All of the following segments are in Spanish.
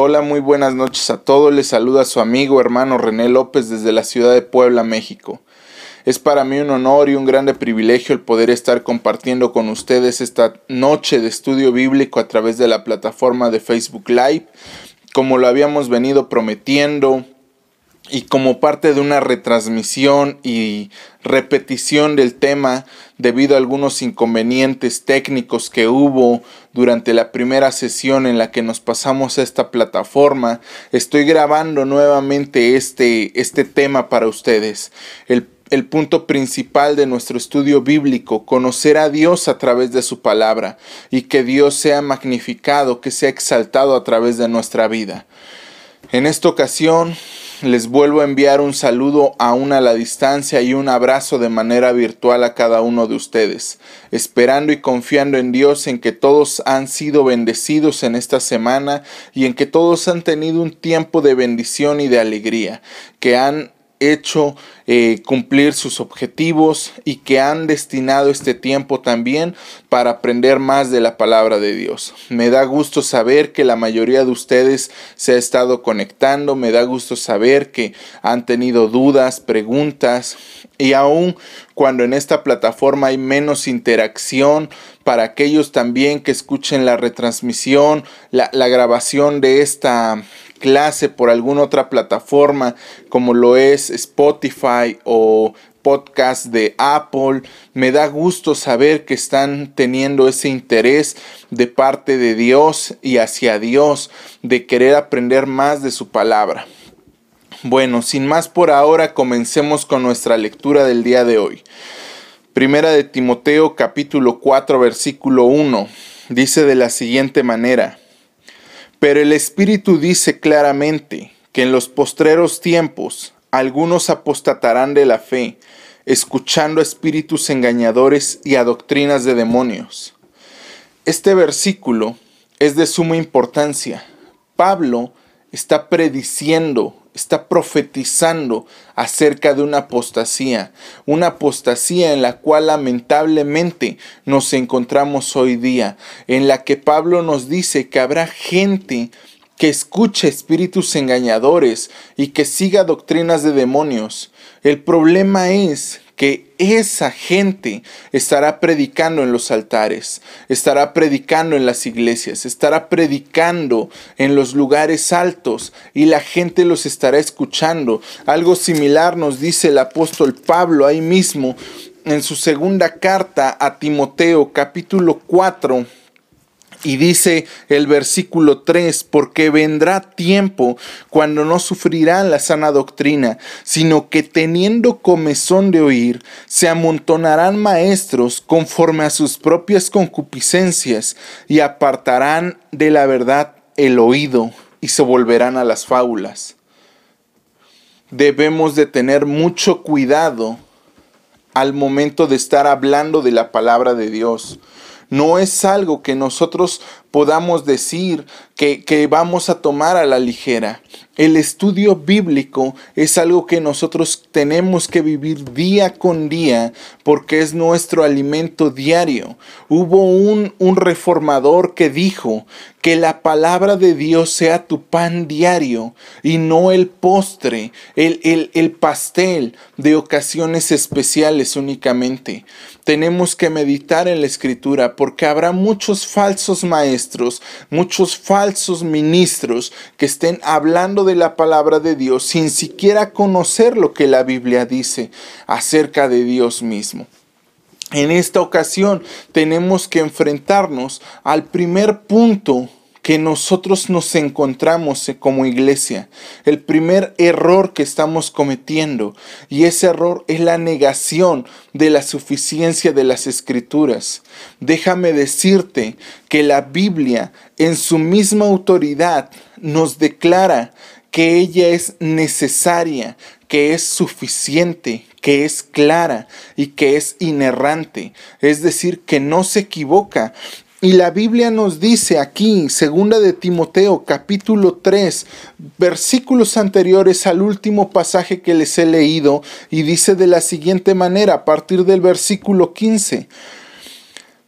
Hola, muy buenas noches a todos. Les saluda su amigo hermano René López desde la ciudad de Puebla, México. Es para mí un honor y un grande privilegio el poder estar compartiendo con ustedes esta noche de estudio bíblico a través de la plataforma de Facebook Live, como lo habíamos venido prometiendo y como parte de una retransmisión y repetición del tema debido a algunos inconvenientes técnicos que hubo durante la primera sesión en la que nos pasamos a esta plataforma, estoy grabando nuevamente este, este tema para ustedes. El, el punto principal de nuestro estudio bíblico, conocer a Dios a través de su palabra y que Dios sea magnificado, que sea exaltado a través de nuestra vida. En esta ocasión les vuelvo a enviar un saludo aún a la distancia y un abrazo de manera virtual a cada uno de ustedes, esperando y confiando en Dios en que todos han sido bendecidos en esta semana y en que todos han tenido un tiempo de bendición y de alegría, que han hecho eh, cumplir sus objetivos y que han destinado este tiempo también para aprender más de la palabra de Dios. Me da gusto saber que la mayoría de ustedes se ha estado conectando, me da gusto saber que han tenido dudas, preguntas y aún cuando en esta plataforma hay menos interacción para aquellos también que escuchen la retransmisión, la, la grabación de esta clase por alguna otra plataforma como lo es Spotify o podcast de Apple. Me da gusto saber que están teniendo ese interés de parte de Dios y hacia Dios de querer aprender más de su palabra. Bueno, sin más por ahora, comencemos con nuestra lectura del día de hoy. Primera de Timoteo capítulo 4 versículo 1 dice de la siguiente manera. Pero el Espíritu dice claramente que en los postreros tiempos algunos apostatarán de la fe, escuchando a espíritus engañadores y a doctrinas de demonios. Este versículo es de suma importancia. Pablo está prediciendo está profetizando acerca de una apostasía, una apostasía en la cual lamentablemente nos encontramos hoy día, en la que Pablo nos dice que habrá gente que escuche espíritus engañadores y que siga doctrinas de demonios. El problema es que esa gente estará predicando en los altares, estará predicando en las iglesias, estará predicando en los lugares altos y la gente los estará escuchando. Algo similar nos dice el apóstol Pablo ahí mismo en su segunda carta a Timoteo capítulo 4 y dice el versículo 3, porque vendrá tiempo cuando no sufrirán la sana doctrina, sino que teniendo comezón de oír, se amontonarán maestros conforme a sus propias concupiscencias y apartarán de la verdad el oído y se volverán a las fábulas. Debemos de tener mucho cuidado al momento de estar hablando de la palabra de Dios no es algo que nosotros podamos decir que, que, vamos a tomar a la ligera. El estudio bíblico es algo que nosotros tenemos que vivir día con día porque es nuestro alimento diario. Hubo un, un reformador que dijo que la palabra de Dios sea tu pan diario y no el postre, el, el, el pastel de ocasiones especiales únicamente. Tenemos que meditar en la escritura porque habrá muchos falsos maestros, muchos falsos ministros que estén hablando de la palabra de Dios sin siquiera conocer lo que la Biblia dice acerca de Dios mismo. En esta ocasión tenemos que enfrentarnos al primer punto que nosotros nos encontramos como iglesia, el primer error que estamos cometiendo, y ese error es la negación de la suficiencia de las escrituras. Déjame decirte que la Biblia en su misma autoridad nos declara que ella es necesaria, que es suficiente, que es clara y que es inerrante, es decir, que no se equivoca. Y la Biblia nos dice aquí, segunda de Timoteo, capítulo 3, versículos anteriores al último pasaje que les he leído, y dice de la siguiente manera, a partir del versículo 15,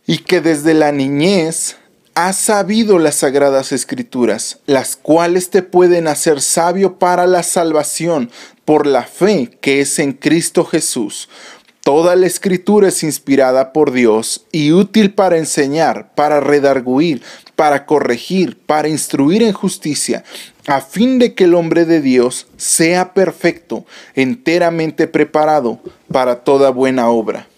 y que desde la niñez has sabido las sagradas escrituras, las cuales te pueden hacer sabio para la salvación por la fe que es en Cristo Jesús. Toda la escritura es inspirada por Dios y útil para enseñar, para redarguir, para corregir, para instruir en justicia, a fin de que el hombre de Dios sea perfecto, enteramente preparado para toda buena obra.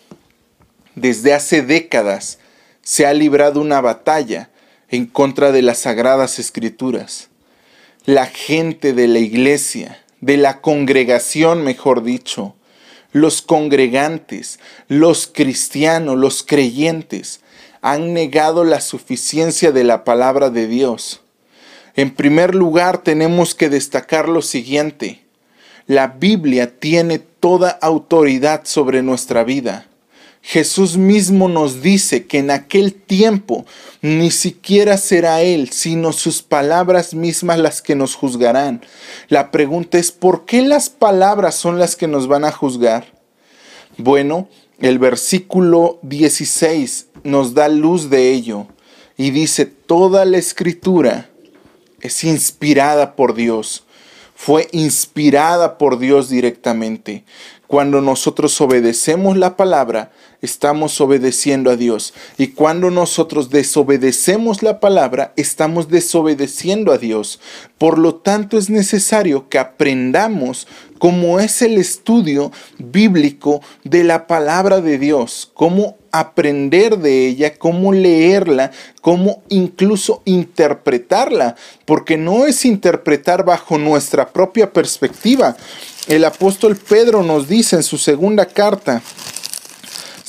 Desde hace décadas se ha librado una batalla en contra de las sagradas escrituras. La gente de la iglesia, de la congregación, mejor dicho, los congregantes, los cristianos, los creyentes, han negado la suficiencia de la palabra de Dios. En primer lugar, tenemos que destacar lo siguiente. La Biblia tiene toda autoridad sobre nuestra vida. Jesús mismo nos dice que en aquel tiempo ni siquiera será Él, sino sus palabras mismas las que nos juzgarán. La pregunta es, ¿por qué las palabras son las que nos van a juzgar? Bueno, el versículo 16 nos da luz de ello y dice, toda la escritura es inspirada por Dios, fue inspirada por Dios directamente. Cuando nosotros obedecemos la palabra, estamos obedeciendo a Dios. Y cuando nosotros desobedecemos la palabra, estamos desobedeciendo a Dios. Por lo tanto, es necesario que aprendamos cómo es el estudio bíblico de la palabra de Dios, cómo aprender de ella, cómo leerla, cómo incluso interpretarla, porque no es interpretar bajo nuestra propia perspectiva. El apóstol Pedro nos dice en su segunda carta,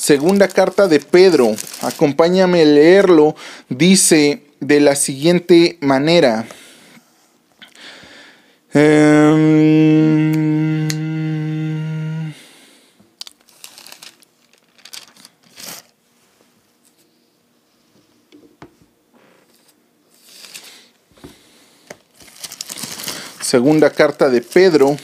Segunda carta de Pedro, acompáñame a leerlo, dice de la siguiente manera. Em, segunda carta de Pedro,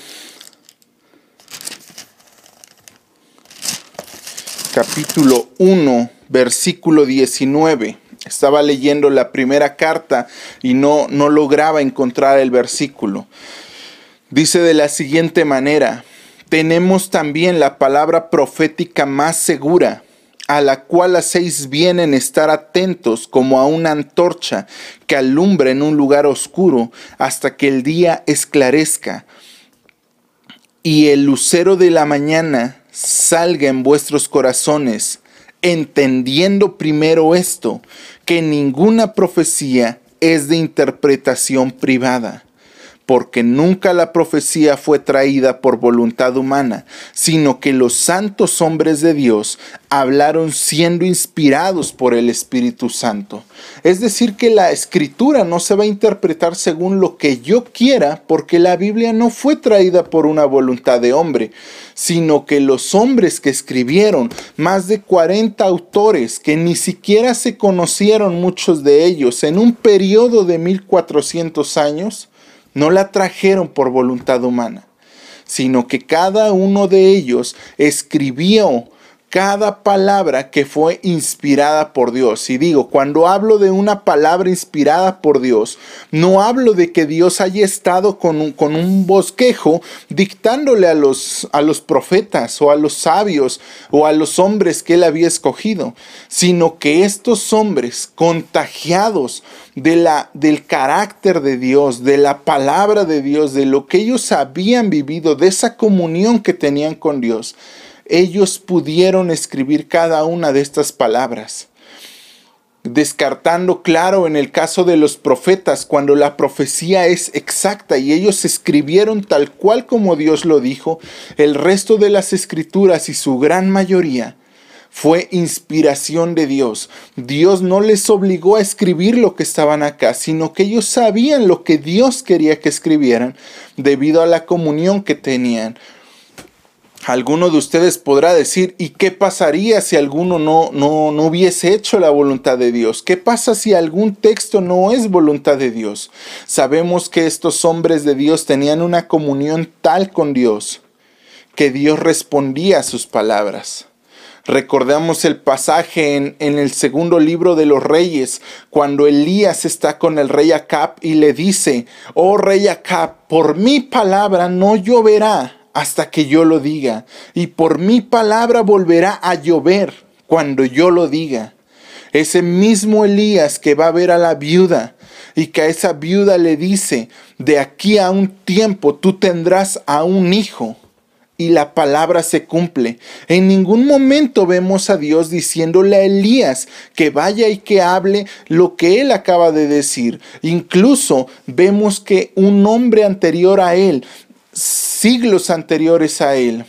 capítulo 1, versículo 19. Estaba leyendo la primera carta y no, no lograba encontrar el versículo. Dice de la siguiente manera, tenemos también la palabra profética más segura, a la cual hacéis bien en estar atentos como a una antorcha que alumbra en un lugar oscuro hasta que el día esclarezca y el lucero de la mañana salga en vuestros corazones, entendiendo primero esto, que ninguna profecía es de interpretación privada porque nunca la profecía fue traída por voluntad humana, sino que los santos hombres de Dios hablaron siendo inspirados por el Espíritu Santo. Es decir, que la escritura no se va a interpretar según lo que yo quiera, porque la Biblia no fue traída por una voluntad de hombre, sino que los hombres que escribieron, más de 40 autores, que ni siquiera se conocieron muchos de ellos en un periodo de 1400 años, no la trajeron por voluntad humana, sino que cada uno de ellos escribió cada palabra que fue inspirada por Dios. Y digo, cuando hablo de una palabra inspirada por Dios, no hablo de que Dios haya estado con un, con un bosquejo dictándole a los, a los profetas o a los sabios o a los hombres que él había escogido, sino que estos hombres contagiados de la, del carácter de Dios, de la palabra de Dios, de lo que ellos habían vivido, de esa comunión que tenían con Dios, ellos pudieron escribir cada una de estas palabras descartando claro en el caso de los profetas cuando la profecía es exacta y ellos escribieron tal cual como Dios lo dijo, el resto de las escrituras y su gran mayoría fue inspiración de Dios. Dios no les obligó a escribir lo que estaban acá, sino que ellos sabían lo que Dios quería que escribieran debido a la comunión que tenían Alguno de ustedes podrá decir, ¿y qué pasaría si alguno no, no, no hubiese hecho la voluntad de Dios? ¿Qué pasa si algún texto no es voluntad de Dios? Sabemos que estos hombres de Dios tenían una comunión tal con Dios que Dios respondía a sus palabras Recordamos el pasaje en, en, el segundo libro de los reyes, cuando Elías está con el rey Acab y le dice, oh rey Acab, por mi palabra no lloverá hasta que yo lo diga, y por mi palabra volverá a llover cuando yo lo diga. Ese mismo Elías que va a ver a la viuda y que a esa viuda le dice, de aquí a un tiempo tú tendrás a un hijo y la palabra se cumple. En ningún momento vemos a Dios diciéndole a Elías que vaya y que hable lo que él acaba de decir. Incluso vemos que un hombre anterior a él, siglos anteriores a él,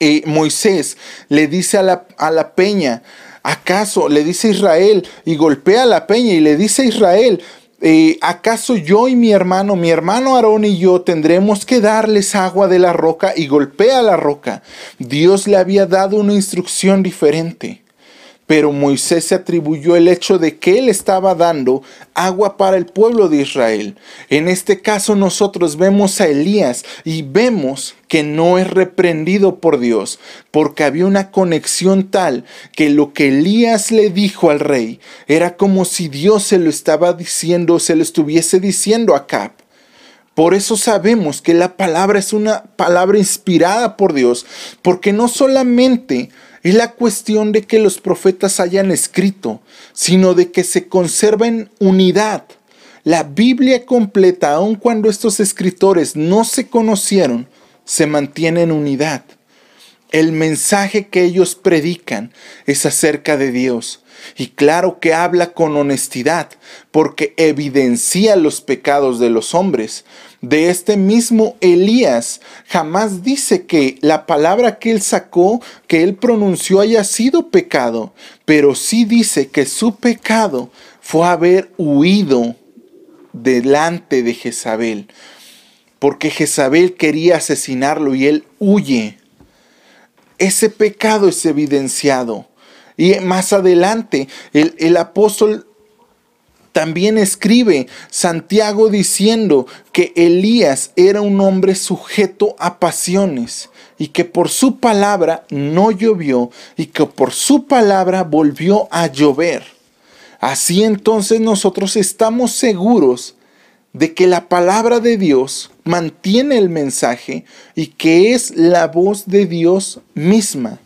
eh, Moisés le dice a la, a la peña, ¿Acaso le dice Israel y golpea la peña y le dice a Israel, eh, ¿acaso yo y mi hermano, mi hermano Aarón y yo tendremos que darles agua de la roca y golpea la roca? Dios le había dado una instrucción diferente. Pero Moisés se atribuyó el hecho de que él estaba dando agua para el pueblo de Israel. En este caso nosotros vemos a Elías y vemos que no es reprendido por Dios, porque había una conexión tal que lo que Elías le dijo al rey era como si Dios se lo estaba diciendo, se lo estuviese diciendo a Cap. Por eso sabemos que la palabra es una palabra inspirada por Dios, porque no solamente es la cuestión de que los profetas hayan escrito, sino de que se conserva en unidad. La Biblia completa, aun cuando estos escritores no se conocieron, se mantiene en unidad. El mensaje que ellos predican es acerca de Dios. Y claro que habla con honestidad, porque evidencia los pecados de los hombres. De este mismo Elías jamás dice que la palabra que él sacó, que él pronunció haya sido pecado, pero sí dice que su pecado fue haber huido delante de Jezabel, porque Jezabel quería asesinarlo y él huye. Ese pecado es evidenciado. Y más adelante, el, el apóstol también escribe Santiago diciendo que Elías era un hombre sujeto a pasiones y que por su palabra no llovió y que por su palabra volvió a llover. Así entonces nosotros estamos seguros de que la palabra de Dios mantiene el mensaje y que es la voz de Dios misma.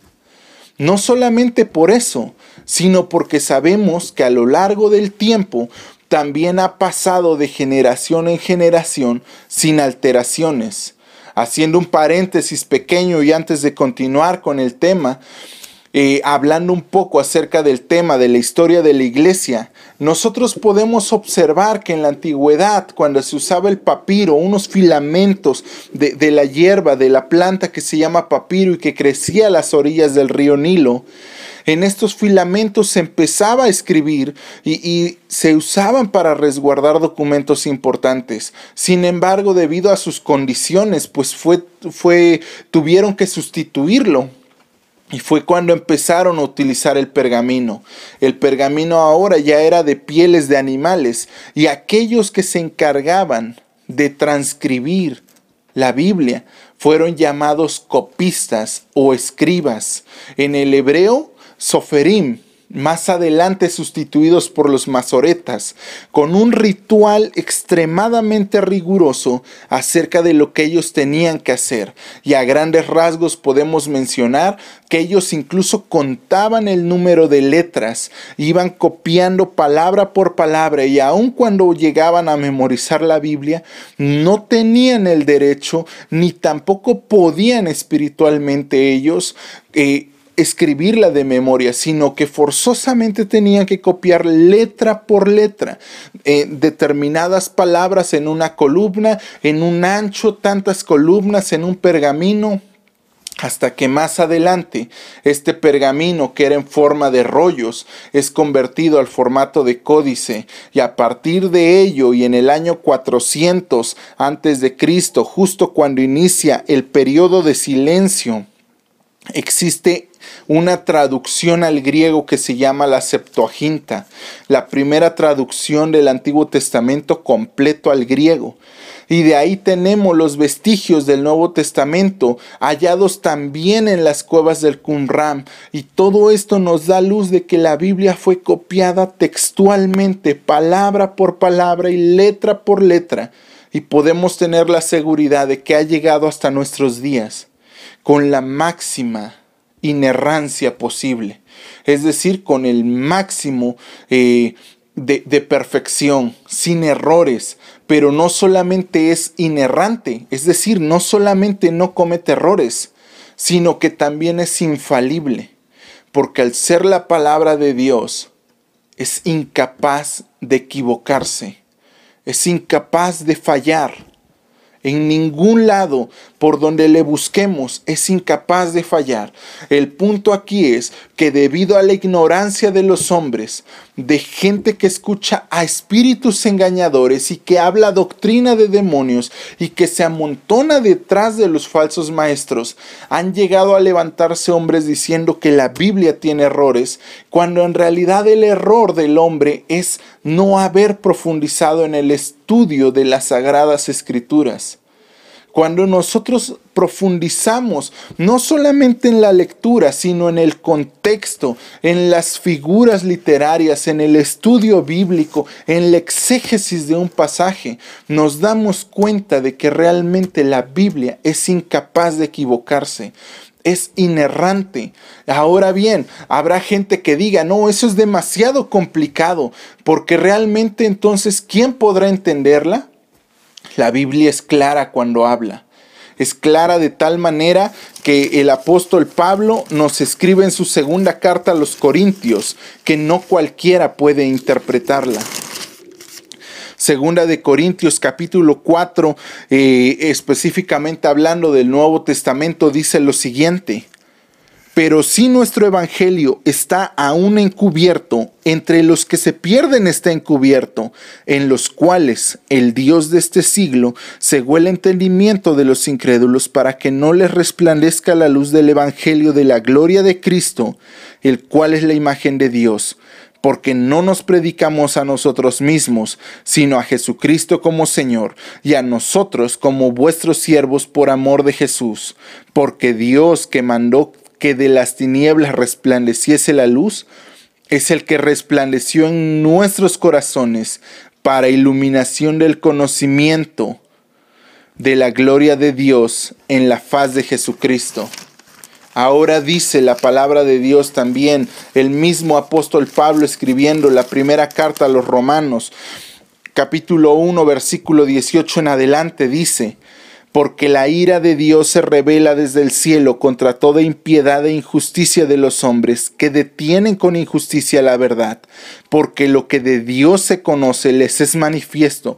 No solamente por eso, sino porque sabemos que a lo largo del tiempo también ha pasado de generación en generación sin alteraciones. Haciendo un paréntesis pequeño y antes de continuar con el tema, eh, hablando un poco acerca del tema de la historia de la iglesia, nosotros podemos observar que en la antigüedad, cuando se usaba el papiro, unos filamentos de, de la hierba, de la planta que se llama papiro y que crecía a las orillas del río Nilo, en estos filamentos se empezaba a escribir y, y, se usaban para resguardar documentos importantes. Sin embargo, debido a sus condiciones, pues fue, fue, tuvieron que sustituirlo y fue cuando empezaron a utilizar el pergamino. El pergamino ahora ya era de pieles de animales y aquellos que se encargaban de transcribir la Biblia fueron llamados copistas o escribas. En el hebreo, soferim, más adelante sustituidos por los masoretas, con un ritual extremadamente riguroso acerca de lo que ellos tenían que hacer. Y a grandes rasgos podemos mencionar que ellos incluso contaban el número de letras, iban copiando palabra por palabra y aun cuando llegaban a memorizar la Biblia, no tenían el derecho ni tampoco podían espiritualmente ellos eh, escribirla de memoria, sino que forzosamente tenían que copiar letra por letra eh, determinadas palabras en una columna, en un ancho, tantas columnas en un pergamino, hasta que más adelante este pergamino que era en forma de rollos es convertido al formato de códice y a partir de ello y en el año 400 antes de Cristo justo cuando inicia el periodo de silencio existe una traducción al griego que se llama la Septuaginta, la primera traducción del Antiguo Testamento completo al griego. Y de ahí tenemos los vestigios del Nuevo Testamento, hallados también en las cuevas del Qumran. Y todo esto nos da luz de que la Biblia fue copiada textualmente, palabra por palabra y letra por letra. Y podemos tener la seguridad de que ha llegado hasta nuestros días con la máxima inerrancia posible. Es decir, con el máximo eh, de, de perfección, sin errores, pero no solamente es inerrante, es decir, no solamente no comete errores, sino que también es infalible, porque al ser la palabra de Dios, es incapaz de equivocarse, es incapaz de fallar. En ningún lado por donde le busquemos es incapaz de fallar. El punto aquí es que debido a la ignorancia de los hombres, de gente que escucha a espíritus engañadores y que habla doctrina de demonios y que se amontona detrás de los falsos maestros, han llegado a levantarse hombres diciendo que la Biblia tiene errores, cuando en realidad el error del hombre es no haber profundizado en el estudio de las sagradas escrituras. Cuando nosotros profundizamos no solamente en la lectura, sino en el contexto, en las figuras literarias, en el estudio bíblico, en la exégesis de un pasaje, nos damos cuenta de que realmente la Biblia es incapaz de equivocarse es inerrante. Ahora bien, habrá gente que diga, no, eso es demasiado complicado, porque realmente entonces, ¿quién podrá entenderla? La Biblia es clara cuando habla. Es clara de tal manera que el apóstol Pablo nos escribe en su segunda carta a los Corintios que no cualquiera puede interpretarla. Segunda de Corintios capítulo 4, eh, específicamente hablando del Nuevo Testamento, dice lo siguiente. Pero si nuestro evangelio está aún encubierto, entre los que se pierden está encubierto, en los cuales el Dios de este siglo cegó el entendimiento de los incrédulos para que no les resplandezca la luz del evangelio de la gloria de Cristo, el cual es la imagen de Dios porque no nos predicamos a nosotros mismos, sino a Jesucristo como Señor, y a nosotros como vuestros siervos por amor de Jesús, porque Dios que mandó que de las tinieblas resplandeciese la luz, es el que resplandeció en nuestros corazones para iluminación del conocimiento de la gloria de Dios en la faz de Jesucristo. Ahora dice la palabra de Dios también, el mismo apóstol Pablo escribiendo la primera carta a los romanos, capítulo 1, versículo 18 en adelante, dice, porque la ira de Dios se revela desde el cielo contra toda impiedad e injusticia de los hombres, que detienen con injusticia la verdad, porque lo que de Dios se conoce les es manifiesto,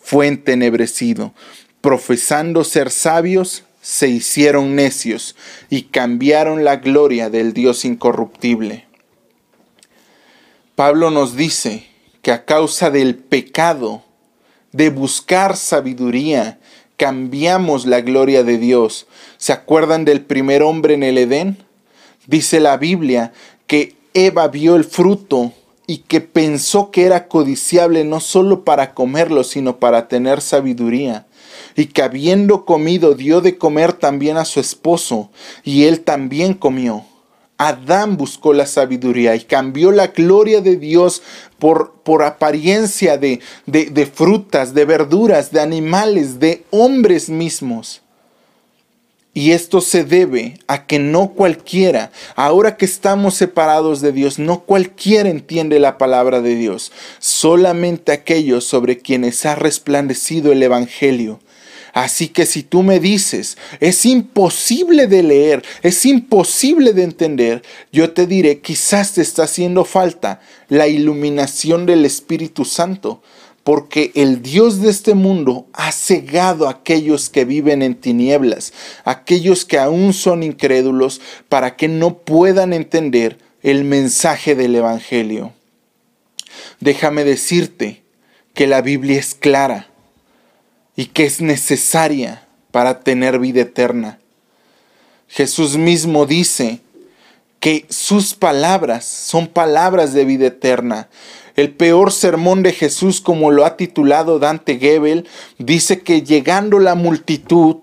fue entenebrecido. Profesando ser sabios, se hicieron necios y cambiaron la gloria del Dios incorruptible. Pablo nos dice que a causa del pecado, de buscar sabiduría, cambiamos la gloria de Dios. ¿Se acuerdan del primer hombre en el Edén? Dice la Biblia que Eva vio el fruto y que pensó que era codiciable no solo para comerlo, sino para tener sabiduría. Y que habiendo comido dio de comer también a su esposo, y él también comió. Adán buscó la sabiduría y cambió la gloria de Dios por, por apariencia de, de, de frutas, de verduras, de animales, de hombres mismos. Y esto se debe a que no cualquiera, ahora que estamos separados de Dios, no cualquiera entiende la palabra de Dios, solamente aquellos sobre quienes ha resplandecido el Evangelio. Así que si tú me dices, es imposible de leer, es imposible de entender, yo te diré, quizás te está haciendo falta la iluminación del Espíritu Santo, porque el Dios de este mundo ha cegado a aquellos que viven en tinieblas, aquellos que aún son incrédulos, para que no puedan entender el mensaje del Evangelio. Déjame decirte que la Biblia es clara y que es necesaria para tener vida eterna. Jesús mismo dice que sus palabras son palabras de vida eterna. El peor sermón de Jesús, como lo ha titulado Dante Gebel, dice que llegando la multitud,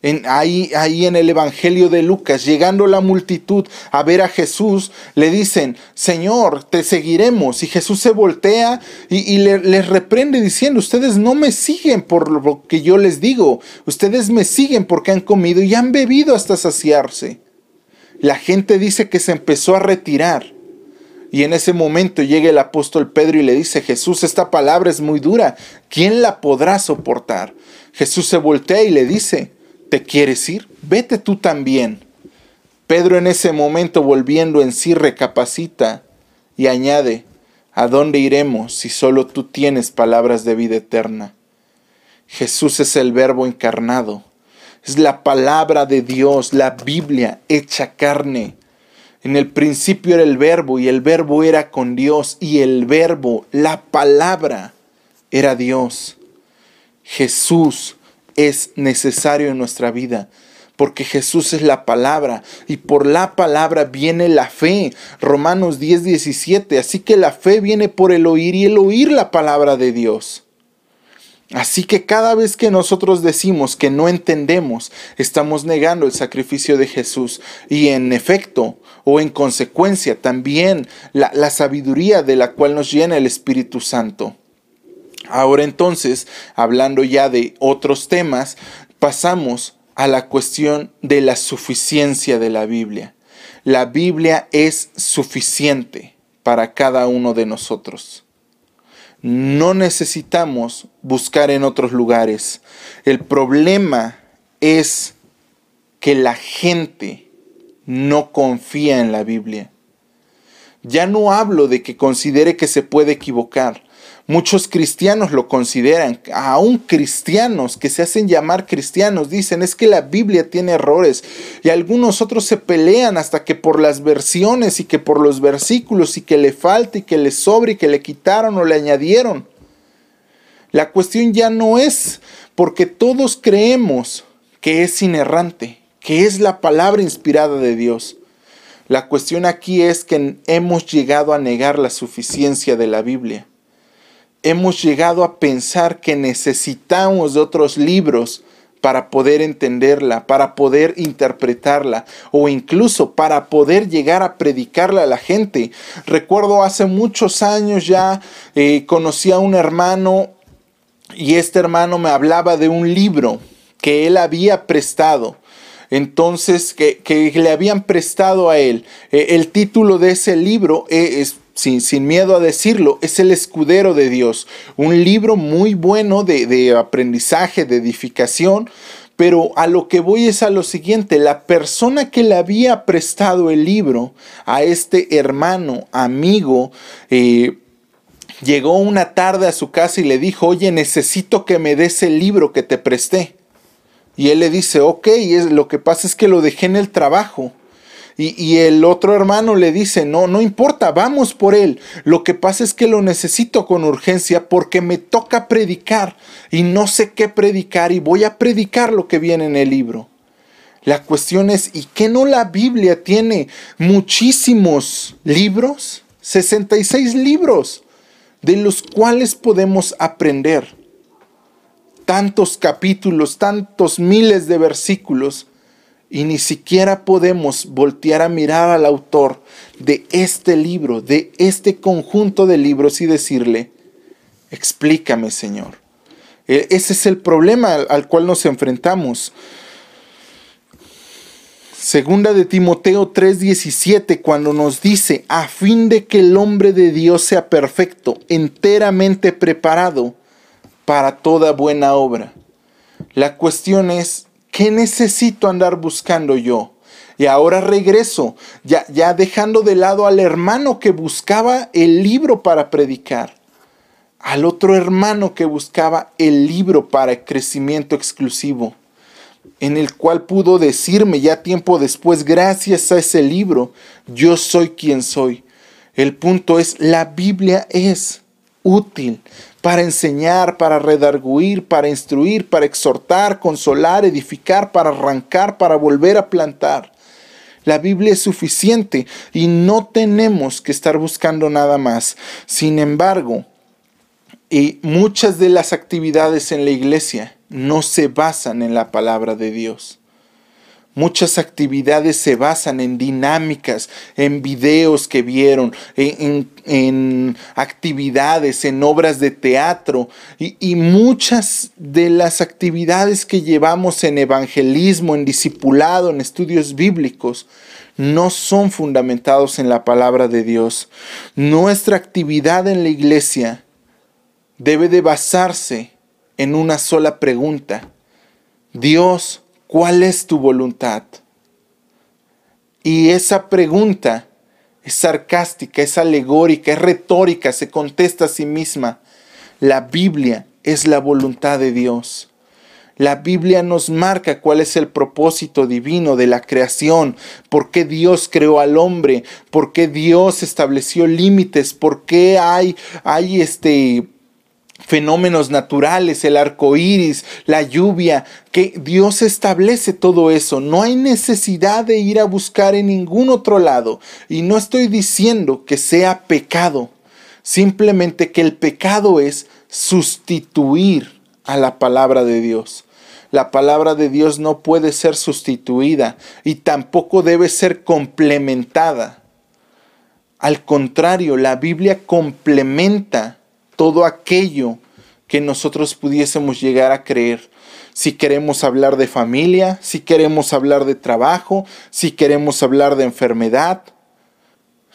en, ahí, ahí en el Evangelio de Lucas, llegando la multitud a ver a Jesús, le dicen, Señor, te seguiremos. Y Jesús se voltea y, y les reprende diciendo, ustedes no me siguen por lo que yo les digo, ustedes me siguen porque han comido y han bebido hasta saciarse. La gente dice que se empezó a retirar. Y en ese momento llega el apóstol Pedro y le dice, Jesús, esta palabra es muy dura, ¿quién la podrá soportar? Jesús se voltea y le dice, ¿te quieres ir? Vete tú también. Pedro en ese momento volviendo en sí recapacita y añade, ¿a dónde iremos si solo tú tienes palabras de vida eterna? Jesús es el verbo encarnado, es la palabra de Dios, la Biblia hecha carne. En el principio era el verbo y el verbo era con Dios y el verbo, la palabra, era Dios. Jesús es necesario en nuestra vida porque Jesús es la palabra y por la palabra viene la fe. Romanos 10, 17. Así que la fe viene por el oír y el oír la palabra de Dios. Así que cada vez que nosotros decimos que no entendemos, estamos negando el sacrificio de Jesús y en efecto o en consecuencia también la, la sabiduría de la cual nos llena el Espíritu Santo. Ahora entonces, hablando ya de otros temas, pasamos a la cuestión de la suficiencia de la Biblia. La Biblia es suficiente para cada uno de nosotros. No necesitamos buscar en otros lugares. El problema es que la gente no confía en la Biblia. Ya no hablo de que considere que se puede equivocar. Muchos cristianos lo consideran, aún cristianos que se hacen llamar cristianos, dicen es que la Biblia tiene errores y algunos otros se pelean hasta que por las versiones y que por los versículos y que le falta y que le sobre y que le quitaron o le añadieron. La cuestión ya no es porque todos creemos que es inerrante, que es la palabra inspirada de Dios. La cuestión aquí es que hemos llegado a negar la suficiencia de la Biblia hemos llegado a pensar que necesitamos de otros libros para poder entenderla, para poder interpretarla o incluso para poder llegar a predicarla a la gente. Recuerdo hace muchos años ya eh, conocí a un hermano y este hermano me hablaba de un libro que él había prestado. Entonces, que, le habían prestado a él. Eh, el título de ese libro es sin, miedo a decirlo, es el escudero de Dios. Un libro muy bueno de, de aprendizaje, de edificación, pero a lo que voy es a lo siguiente, la persona que le había prestado el libro a este hermano, amigo, eh, llegó una tarde a su casa y le dijo, oye, necesito que me des el libro que te presté. Y él le dice, ok, es, lo que pasa es que lo dejé en el trabajo. Y, el otro hermano le dice, no, no importa, vamos por él. Lo que pasa es que lo necesito con urgencia porque me toca predicar y no sé qué predicar y voy a predicar lo que viene en el libro. La cuestión es, ¿y qué no la Biblia tiene muchísimos libros? 66 libros de los cuales podemos aprender. Tantos capítulos, tantos miles de versículos y ni siquiera podemos voltear a mirar al autor de este libro, de este conjunto de libros y decirle, explícame Señor. E, ese es el problema al cual nos enfrentamos. Segunda de Timoteo 3:17, cuando nos dice, a fin de que el hombre de Dios sea perfecto, enteramente preparado para toda buena obra. La cuestión es, ¿Qué necesito andar buscando yo? Y ahora regreso, ya, ya dejando de lado al hermano que buscaba el libro para predicar. al otro hermano que buscaba el libro para crecimiento exclusivo, en el cual pudo decirme ya tiempo después, gracias a ese libro, yo soy quien soy. El punto es, la Biblia es útil para enseñar, para redarguir, para instruir, para exhortar, consolar, edificar, para arrancar, para volver a plantar. La Biblia es suficiente y no tenemos que estar buscando nada más. Sin embargo, y muchas de las actividades en la iglesia no se basan en la palabra de Dios. Muchas actividades se basan en dinámicas, en videos que vieron, en, actividades, en obras de teatro y, y, muchas de las actividades que llevamos en evangelismo, en discipulado, en estudios bíblicos, no son fundamentados en la palabra de Dios. Nuestra actividad en la iglesia debe de basarse en una sola pregunta. Dios, ¿cuál es tu voluntad? Y esa pregunta es sarcástica, es alegórica, es retórica, se contesta a sí misma. La Biblia es la voluntad de Dios. La Biblia nos marca cuál es el propósito divino de la creación, por qué Dios creó al hombre, por qué Dios estableció límites, por qué hay, hay este, fenómenos naturales, el arco iris, la lluvia, que Dios establece todo eso. No hay necesidad de ir a buscar en ningún otro lado. Y no estoy diciendo que sea pecado, simplemente que el pecado es sustituir a la palabra de Dios. La palabra de Dios no puede ser sustituida y tampoco debe ser complementada. Al contrario, la Biblia complementa todo aquello que nosotros pudiésemos llegar a creer. Si queremos hablar de familia, si queremos hablar de trabajo, si queremos hablar de enfermedad.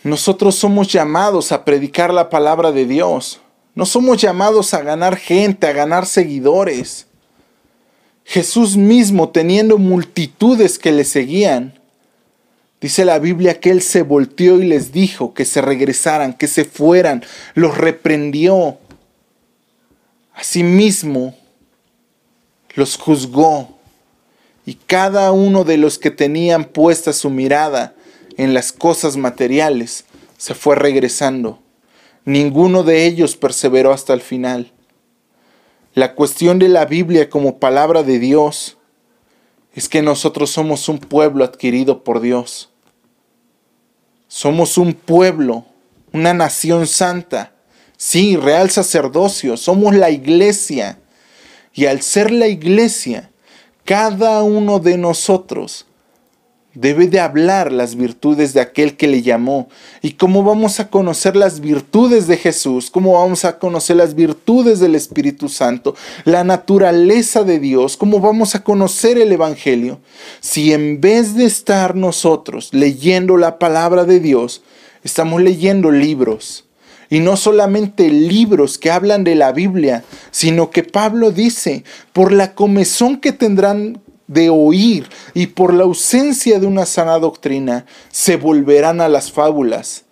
Nosotros somos llamados a predicar la palabra de Dios. No somos llamados a ganar gente, a ganar seguidores. Jesús mismo, teniendo multitudes que le seguían, Dice la Biblia que Él se volteó y les dijo que se regresaran, que se fueran, los reprendió. Asimismo, los juzgó. Y cada uno de los que tenían puesta su mirada en las cosas materiales se fue regresando. Ninguno de ellos perseveró hasta el final. La cuestión de la Biblia como palabra de Dios es que nosotros somos un pueblo adquirido por Dios. Somos un pueblo, una nación santa. Sí, real sacerdocio. Somos la iglesia. Y al ser la iglesia, cada uno de nosotros debe de hablar las virtudes de aquel que le llamó. ¿Y cómo vamos a conocer las virtudes de Jesús? ¿Cómo vamos a conocer las virtudes del Espíritu Santo? La naturaleza de Dios. ¿Cómo vamos a conocer el Evangelio? Si en vez de estar nosotros leyendo la palabra de Dios, estamos leyendo libros. Y no solamente libros que hablan de la Biblia, sino que Pablo dice, por la comezón que tendrán de oír y por la ausencia de una sana doctrina se volverán a las fábulas.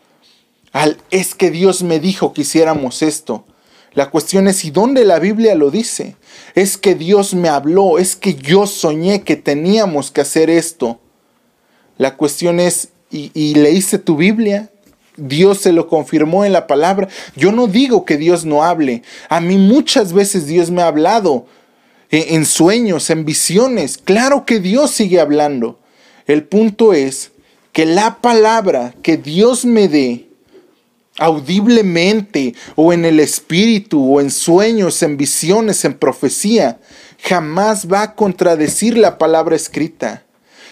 Al es que Dios me dijo que hiciéramos esto. La cuestión es, ¿y dónde la Biblia lo dice? Es que Dios me habló, es que yo soñé que teníamos que hacer esto. La cuestión es, ¿y, y leíste tu Biblia? Dios se lo confirmó en la palabra. Yo no digo que Dios no hable. A mí muchas veces Dios me ha hablado, en sueños, en visiones. Claro que Dios sigue hablando. El punto es que la palabra que Dios me dé audiblemente o en el espíritu o en sueños, en visiones, en profecía, jamás va a contradecir la palabra escrita.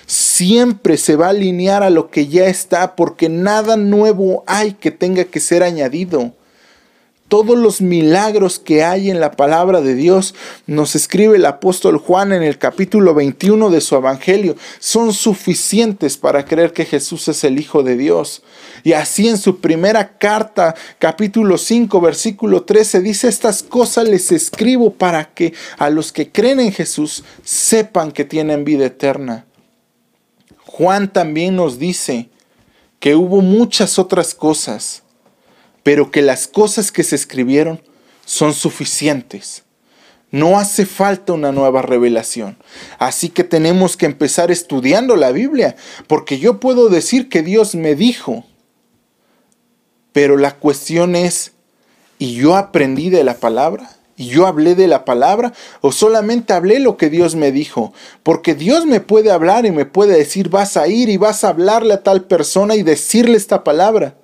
Siempre se va a alinear a lo que ya está porque nada nuevo hay que tenga que ser añadido todos los milagros que hay en la palabra de Dios, nos escribe el apóstol Juan en el capítulo 21 de su Evangelio, son suficientes para creer que Jesús es el Hijo de Dios. Y así en su primera carta, capítulo 5, versículo 13, dice, estas cosas les escribo para que a los que creen en Jesús sepan que tienen vida eterna. Juan también nos dice que hubo muchas otras cosas pero que las cosas que se escribieron son suficientes. No hace falta una nueva revelación. Así que tenemos que empezar estudiando la Biblia, porque yo puedo decir que Dios me dijo, pero la cuestión es, ¿y yo aprendí de la palabra? ¿Y yo hablé de la palabra? ¿O solamente hablé lo que Dios me dijo? Porque Dios me puede hablar y me puede decir, vas a ir y vas a hablarle a tal persona y decirle esta palabra.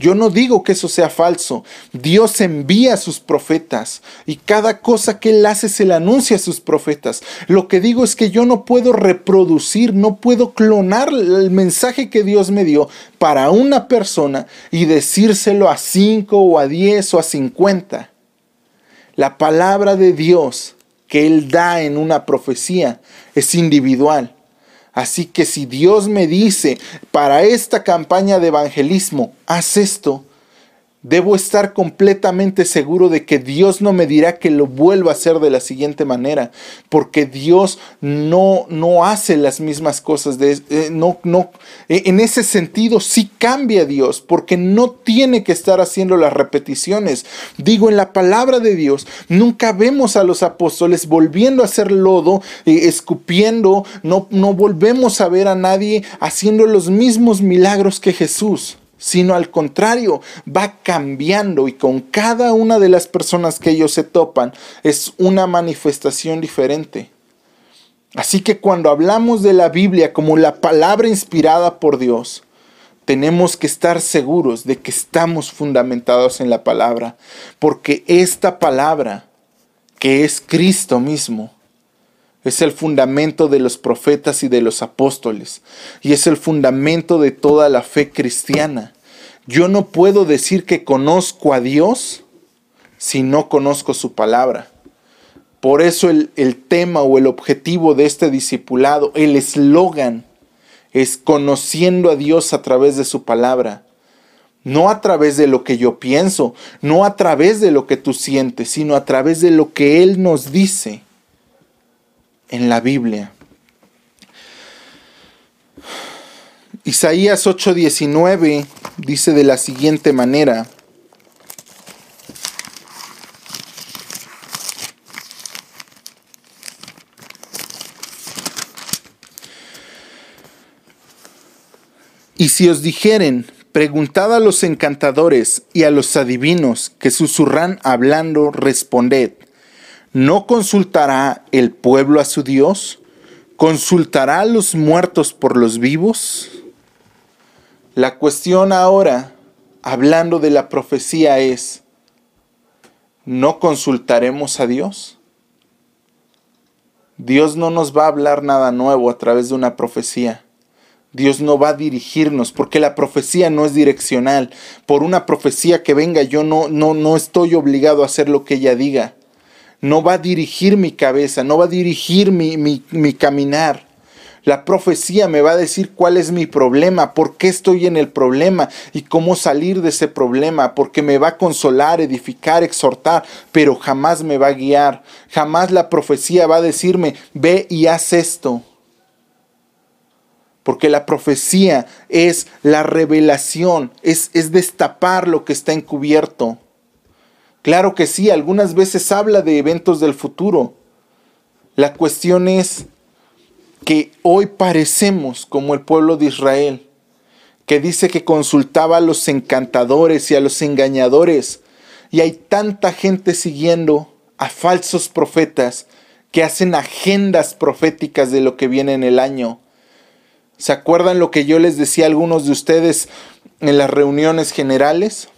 Yo no digo que eso sea falso. Dios envía a sus profetas y cada cosa que Él hace se le anuncia a sus profetas. Lo que digo es que yo no puedo reproducir, no puedo clonar el mensaje que Dios me dio para una persona y decírselo a cinco o a diez o a cincuenta. La palabra de Dios que Él da en una profecía es individual. Así que si Dios me dice, para esta campaña de evangelismo, haz esto, Debo estar completamente seguro de que Dios no me dirá que lo vuelva a hacer de la siguiente manera, porque Dios no, no hace las mismas cosas. De, eh, no, no, e, en ese sentido sí cambia Dios, porque no tiene que estar haciendo las repeticiones. Digo, en la palabra de Dios nunca vemos a los apóstoles volviendo a hacer lodo, eh, escupiendo, no, no volvemos a ver a nadie haciendo los mismos milagros que Jesús sino al contrario, va cambiando y con cada una de las personas que ellos se topan es una manifestación diferente. Así que cuando hablamos de la Biblia como la palabra inspirada por Dios, tenemos que estar seguros de que estamos fundamentados en la palabra, porque esta palabra, que es Cristo mismo, es el fundamento de los profetas y de los apóstoles. Y es el fundamento de toda la fe cristiana. Yo no puedo decir que conozco a Dios si no conozco su palabra. Por eso el, el tema o el objetivo de este discipulado, el eslogan, es conociendo a Dios a través de su palabra. No a través de lo que yo pienso, no a través de lo que tú sientes, sino a través de lo que Él nos dice en la Biblia. Isaías 8:19 dice de la siguiente manera, Y si os dijeren, preguntad a los encantadores y a los adivinos que susurran hablando, responded, ¿No consultará el pueblo a su Dios? ¿Consultará a los muertos por los vivos? La cuestión ahora, hablando de la profecía, es, ¿no consultaremos a Dios? Dios no nos va a hablar nada nuevo a través de una profecía. Dios no va a dirigirnos porque la profecía no es direccional. Por una profecía que venga yo no, no, no estoy obligado a hacer lo que ella diga no va a dirigir mi cabeza, no va a dirigir mi, caminar. La profecía me va a decir cuál es mi problema, por qué estoy en el problema y cómo salir de ese problema, porque me va a consolar, edificar, exhortar, pero jamás me va a guiar. Jamás la profecía va a decirme, ve y haz esto. Porque la profecía es la revelación, es, es destapar lo que está encubierto. Claro que sí, algunas veces habla de eventos del futuro. La cuestión es que hoy parecemos como el pueblo de Israel, que dice que consultaba a los encantadores y a los engañadores, y hay tanta gente siguiendo a falsos profetas que hacen agendas proféticas de lo que viene en el año. ¿Se acuerdan lo que yo les decía a algunos de ustedes en las reuniones generales?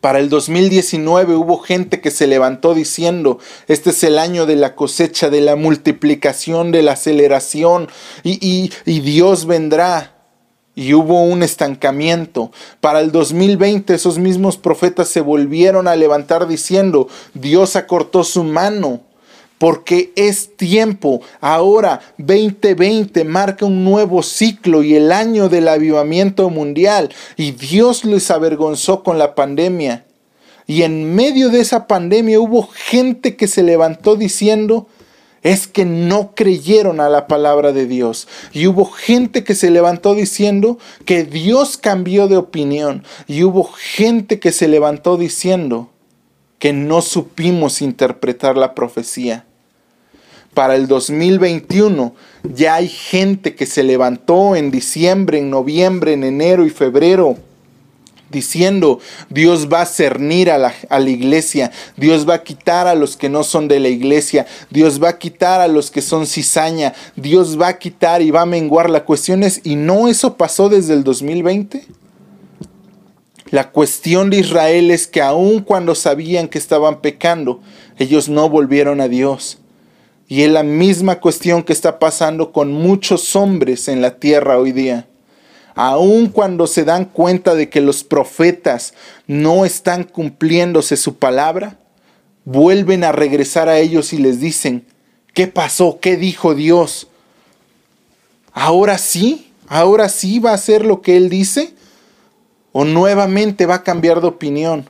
Para el 2019 hubo gente que se levantó diciendo, este es el año de la cosecha, de la multiplicación, de la aceleración, y, Dios vendrá. Y hubo un estancamiento. Para el 2020 esos mismos profetas se volvieron a levantar diciendo, Dios acortó su mano porque es tiempo. Ahora 2020 marca un nuevo ciclo y el año del avivamiento mundial y Dios les avergonzó con la pandemia. Y en medio de esa pandemia hubo gente que se levantó diciendo, es que no creyeron a la palabra de Dios. Y hubo gente que se levantó diciendo que Dios cambió de opinión. Y hubo gente que se levantó diciendo que no supimos interpretar la profecía. Para el 2021 ya hay gente que se levantó en diciembre, en noviembre, en enero y febrero diciendo, Dios va a cernir a la, a la, iglesia, Dios va a quitar a los que no son de la iglesia, Dios va a quitar a los que son cizaña, Dios va a quitar y va a menguar. La cuestión es, ¿y no eso pasó desde el 2020? La cuestión de Israel es que aun cuando sabían que estaban pecando, ellos no volvieron a Dios. Y es la misma cuestión que está pasando con muchos hombres en la tierra hoy día. Aun cuando se dan cuenta de que los profetas no están cumpliéndose su palabra, vuelven a regresar a ellos y les dicen, ¿qué pasó? ¿Qué dijo Dios? Ahora sí, ahora sí va a hacer lo que Él dice o nuevamente va a cambiar de opinión.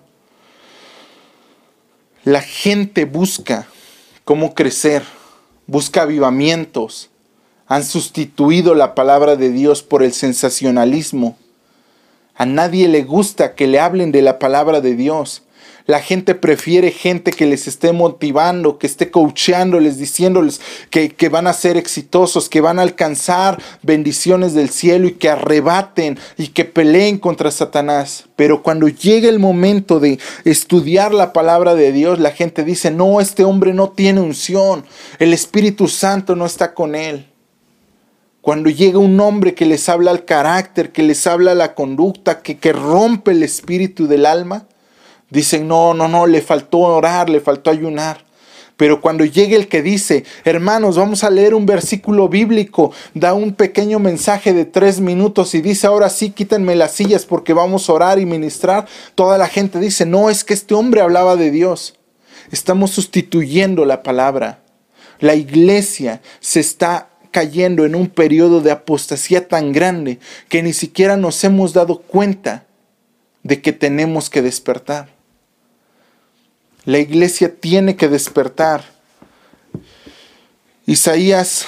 La gente busca cómo crecer, busca avivamientos. Han sustituido la palabra de Dios por el sensacionalismo. A nadie le gusta que le hablen de la palabra de Dios. La gente prefiere gente que les esté motivando, que esté coacheándoles, diciéndoles que, que, van a ser exitosos, que van a alcanzar bendiciones del cielo y que arrebaten y que peleen contra Satanás. Pero cuando llega el momento de estudiar la palabra de Dios, la gente dice, no, este hombre no tiene unción, el Espíritu Santo no está con él. Cuando llega un hombre que les habla al carácter, que les habla la conducta, que, que rompe el espíritu del alma, Dicen, no, no, no, le faltó orar, le faltó ayunar. Pero cuando llegue el que dice, hermanos, vamos a leer un versículo bíblico, da un pequeño mensaje de tres minutos y dice, ahora sí, quítenme las sillas porque vamos a orar y ministrar, toda la gente dice, no, es que este hombre hablaba de Dios. Estamos sustituyendo la palabra. La iglesia se está cayendo en un periodo de apostasía tan grande que ni siquiera nos hemos dado cuenta de que tenemos que despertar. La iglesia tiene que despertar. Isaías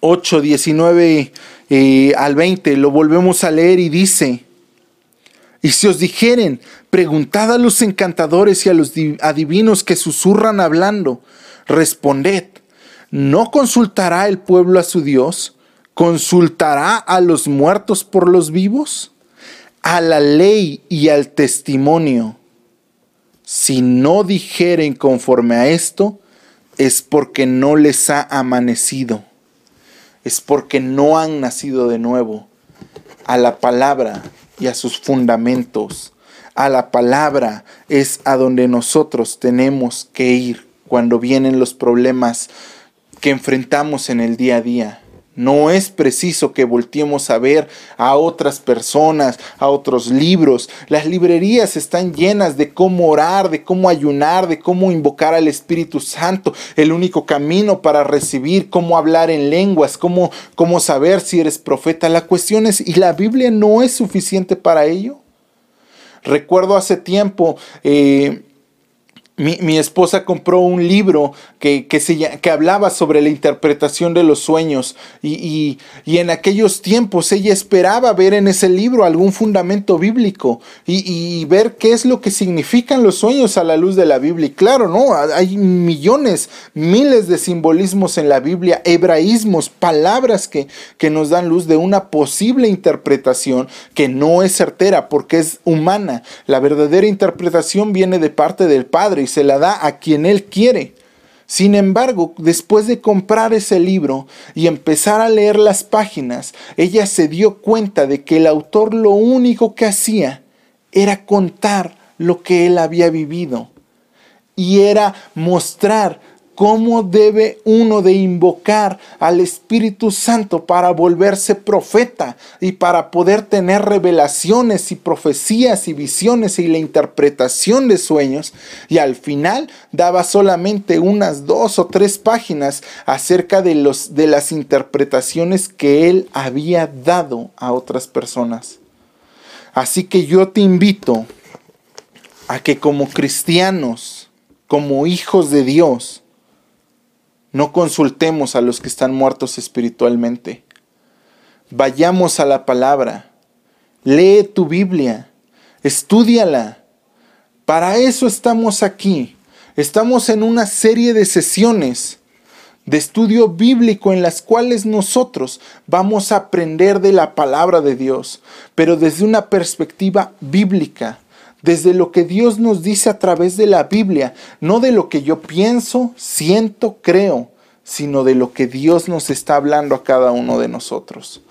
8, 19 eh, al 20, lo volvemos a leer y dice, y si os dijeren, preguntad a los encantadores y a los adivinos que susurran hablando, responded, ¿no consultará el pueblo a su Dios? ¿Consultará a los muertos por los vivos? A la ley y al testimonio si no dijeren conforme a esto, es porque no les ha amanecido, es porque no han nacido de nuevo a la palabra y a sus fundamentos. A la palabra es a donde nosotros tenemos que ir cuando vienen los problemas que enfrentamos en el día a día. No es preciso que volteemos a ver a otras personas, a otros libros. Las librerías están llenas de cómo orar, de cómo ayunar, de cómo invocar al Espíritu Santo, el único camino para recibir, cómo hablar en lenguas, cómo, cómo saber si eres profeta. La cuestión es, ¿y la Biblia no es suficiente para ello? Recuerdo hace tiempo... Eh, mi, esposa compró un libro que, que, se, que, hablaba sobre la interpretación de los sueños y, y, en aquellos tiempos ella esperaba ver en ese libro algún fundamento bíblico y, y, ver qué es lo que significan los sueños a la luz de la Biblia. Y claro, ¿no? Hay millones, miles de simbolismos en la Biblia, hebraísmos, palabras que, que nos dan luz de una posible interpretación que no es certera porque es humana. La verdadera interpretación viene de parte del Padre se la da a quien él quiere. Sin embargo, después de comprar ese libro y empezar a leer las páginas, ella se dio cuenta de que el autor lo único que hacía era contar lo que él había vivido y era mostrar cómo debe uno de invocar al Espíritu Santo para volverse profeta y para poder tener revelaciones y profecías y visiones y la interpretación de sueños. Y al final daba solamente unas dos o tres páginas acerca de, los, de las interpretaciones que él había dado a otras personas. Así que yo te invito a que como cristianos, como hijos de Dios, no consultemos a los que están muertos espiritualmente. Vayamos a la palabra. Lee tu Biblia. Estúdiala. Para eso estamos aquí. Estamos en una serie de sesiones de estudio bíblico en las cuales nosotros vamos a aprender de la palabra de Dios, pero desde una perspectiva bíblica, desde lo que Dios nos dice a través de la Biblia, no de lo que yo pienso, siento, creo, sino de lo que Dios nos está hablando a cada uno de nosotros.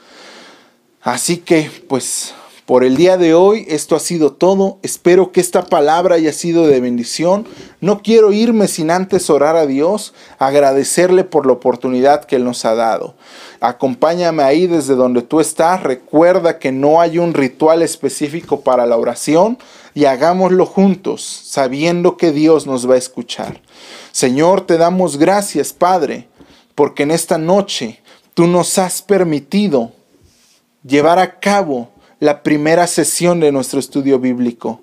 Así que, pues, por el día de hoy esto ha sido todo. Espero que esta palabra haya sido de bendición. No quiero irme sin antes orar a Dios, agradecerle por la oportunidad que Él nos ha dado. Acompáñame ahí desde donde tú estás. Recuerda que no hay un ritual específico para la oración y hagámoslo juntos, sabiendo que Dios nos va a escuchar. Señor, te damos gracias, Padre, porque en esta noche tú nos has permitido llevar a cabo la primera sesión de nuestro estudio bíblico.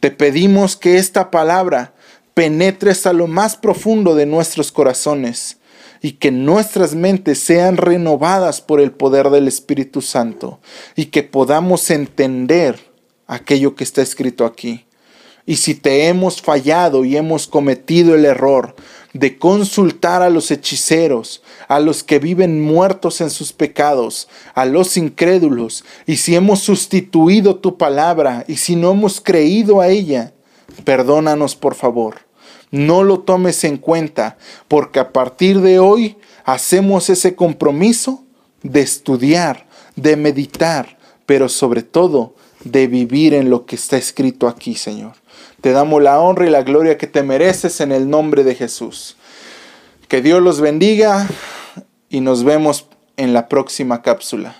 Te pedimos que esta palabra penetre hasta lo más profundo de nuestros corazones y que nuestras mentes sean renovadas por el poder del Espíritu Santo y que podamos entender aquello que está escrito aquí. Y si te hemos fallado y hemos cometido el error de consultar a los hechiceros, a los que viven muertos en sus pecados, a los incrédulos, y si hemos sustituido tu palabra y si no hemos creído a ella, perdónanos por favor. No lo tomes en cuenta, porque a partir de hoy hacemos ese compromiso de estudiar, de meditar, pero sobre todo de vivir en lo que está escrito aquí, Señor. Te damos la honra y la gloria que te mereces en el nombre de Jesús. Que Dios los bendiga y nos vemos en la próxima cápsula.